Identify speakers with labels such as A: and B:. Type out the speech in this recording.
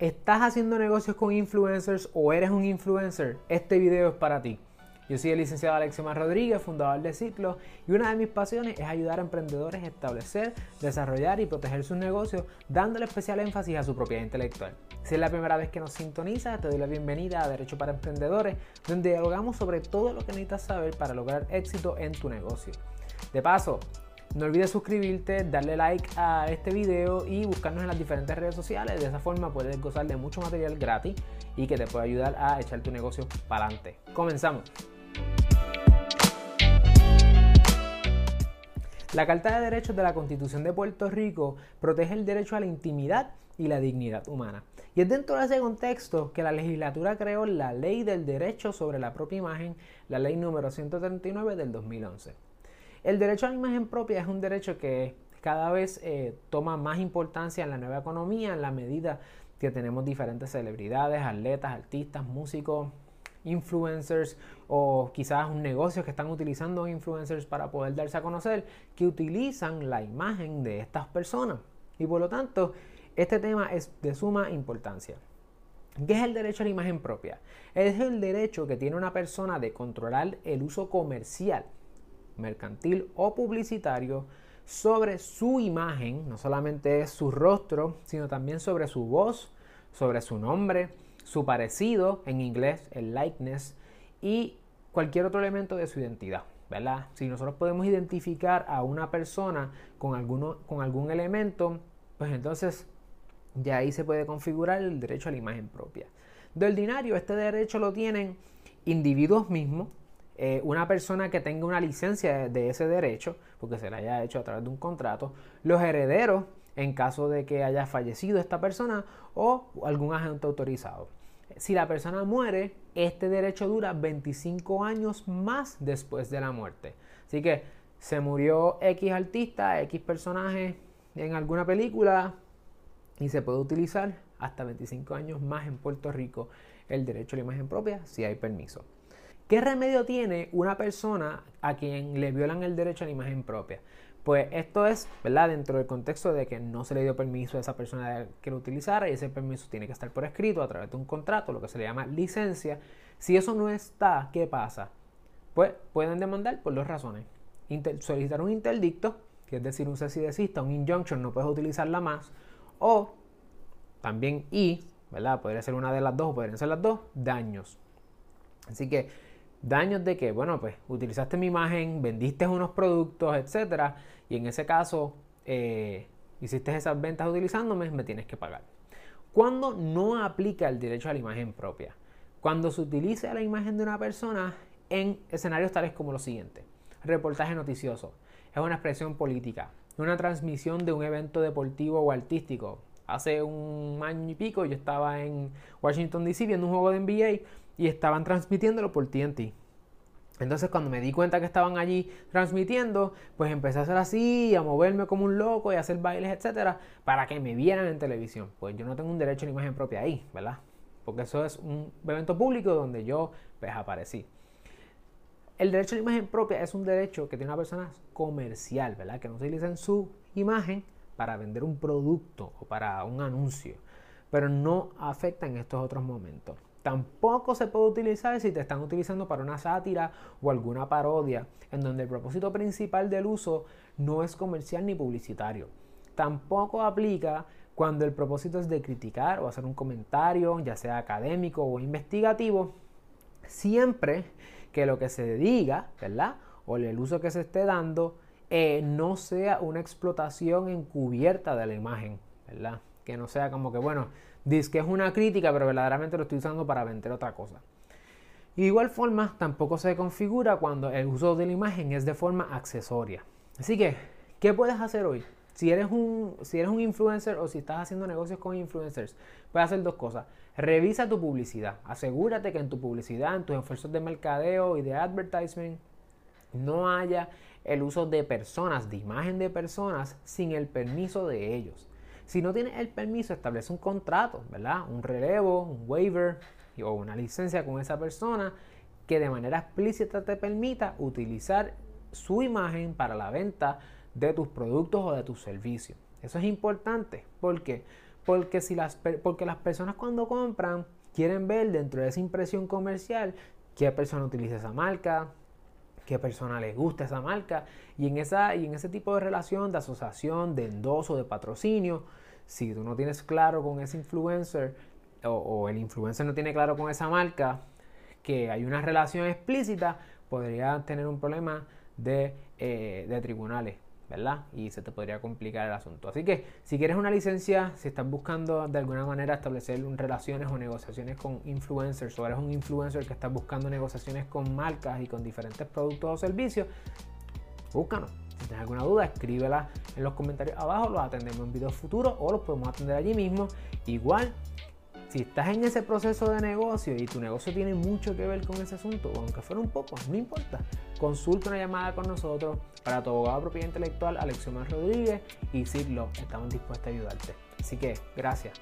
A: ¿Estás haciendo negocios con influencers o eres un influencer? Este video es para ti. Yo soy el licenciado Alexio Rodríguez, fundador de Ciclo, y una de mis pasiones es ayudar a emprendedores a establecer, desarrollar y proteger sus negocios, dándole especial énfasis a su propiedad intelectual. Si es la primera vez que nos sintonizas, te doy la bienvenida a Derecho para Emprendedores, donde dialogamos sobre todo lo que necesitas saber para lograr éxito en tu negocio. De paso, no olvides suscribirte, darle like a este video y buscarnos en las diferentes redes sociales. De esa forma puedes gozar de mucho material gratis y que te puede ayudar a echar tu negocio para adelante. Comenzamos. La Carta de Derechos de la Constitución de Puerto Rico protege el derecho a la intimidad y la dignidad humana. Y es dentro de ese contexto que la legislatura creó la Ley del Derecho sobre la propia imagen, la Ley número 139 del 2011. El derecho a la imagen propia es un derecho que cada vez eh, toma más importancia en la nueva economía en la medida que tenemos diferentes celebridades, atletas, artistas, músicos, influencers o quizás un negocio que están utilizando influencers para poder darse a conocer, que utilizan la imagen de estas personas. Y por lo tanto, este tema es de suma importancia. ¿Qué es el derecho a la imagen propia? Es el derecho que tiene una persona de controlar el uso comercial, mercantil o publicitario sobre su imagen, no solamente su rostro, sino también sobre su voz, sobre su nombre, su parecido, en inglés el likeness, y cualquier otro elemento de su identidad. ¿verdad? Si nosotros podemos identificar a una persona con, alguno, con algún elemento, pues entonces ya ahí se puede configurar el derecho a la imagen propia. De ordinario, este derecho lo tienen individuos mismos, eh, una persona que tenga una licencia de, ese derecho, porque se le haya hecho a través de un contrato, los herederos en caso de que haya fallecido esta persona o algún agente autorizado. Si la persona muere, este derecho dura 25 años más después de la muerte. Así que se murió X artista, X personaje en alguna película y se puede utilizar hasta 25 años más en Puerto Rico el derecho a la imagen propia si hay permiso. ¿Qué remedio tiene una persona a quien le violan el derecho a la imagen propia? Pues esto es, ¿verdad? Dentro del contexto de que no se le dio permiso a esa persona que lo utilizara y ese permiso tiene que estar por escrito a través de un contrato, lo que se le llama licencia. Si eso no está, ¿qué pasa? Pues pueden demandar por dos razones. solicitar un interdicto, que es decir, un cese desista, un injunction, no puedes utilizarla más, o también y, ¿verdad? Podría ser una de las dos o podrían ser las dos, daños. Así que Daños de que, bueno, pues utilizaste mi imagen, vendiste unos productos, etcétera, y en ese caso eh, hiciste esas ventas utilizándome, me tienes que pagar. Cuando no aplica el derecho a la imagen propia, cuando se utiliza la imagen de una persona en escenarios tales como lo siguiente: reportaje noticioso, es una expresión política, una transmisión de un evento deportivo o artístico. Hace un año y pico yo estaba en Washington DC viendo un juego de NBA y estaban transmitiéndolo por TNT. Entonces cuando me di cuenta que estaban allí transmitiendo, pues empecé a hacer así, a moverme como un loco y a hacer bailes, etcétera, para que me vieran en televisión. Pues yo no tengo un derecho a la imagen propia ahí, ¿verdad? Porque eso es un evento público donde yo pues aparecí. El derecho a la imagen propia es un derecho que tiene una persona comercial, ¿verdad? Que no utiliza en su imagen para vender un producto o para un anuncio, pero no afecta en estos otros momentos. Tampoco se puede utilizar si te están utilizando para una sátira o alguna parodia, en donde el propósito principal del uso no es comercial ni publicitario. Tampoco aplica cuando el propósito es de criticar o hacer un comentario, ya sea académico o investigativo, siempre que lo que se diga, ¿verdad? O el uso que se esté dando eh, no sea una explotación encubierta de la imagen, ¿verdad? Que no sea como que, bueno, Dice que es una crítica, pero verdaderamente lo estoy usando para vender otra cosa. de igual forma, tampoco se configura cuando el uso de la imagen es de forma accesoria. Así que, ¿qué puedes hacer hoy? Si eres, un, si eres un influencer o si estás haciendo negocios con influencers, puedes hacer dos cosas. Revisa tu publicidad. Asegúrate que en tu publicidad, en tus esfuerzos de mercadeo y de advertisement, no haya el uso de personas, de imagen de personas, sin el permiso de ellos. Si no tienes el permiso, establece un contrato, ¿verdad? Un relevo, un waiver o una licencia con esa persona que de manera explícita te permita utilizar su imagen para la venta de tus productos o de tus servicios. Eso es importante. ¿Por qué? Porque, si las, porque las personas cuando compran quieren ver dentro de esa impresión comercial qué persona utiliza esa marca, qué persona le gusta esa marca. Y en, esa, y en ese tipo de relación, de asociación, de endoso, de patrocinio, si tú no tienes claro con ese influencer o, el influencer no tiene claro con esa marca que hay una relación explícita, podría tener un problema de, eh, de tribunales. ¿Verdad? Y se te podría complicar el asunto. Así que si quieres una licencia, si estás buscando de alguna manera establecer relaciones o negociaciones con influencers o eres un influencer que estás buscando negociaciones con marcas y con diferentes productos o servicios, búscanos. Si tienes alguna duda, escríbela en los comentarios abajo, los atendemos en videos futuros o los podemos atender allí mismo. Igual si estás en ese proceso de negocio y tu negocio tiene mucho que ver con ese asunto, aunque fuera un poco, no importa, consulta una llamada con nosotros para tu abogado de propiedad intelectual, Alexiomar Rodríguez y Sidlo. Estamos dispuestos a ayudarte. Así que, gracias.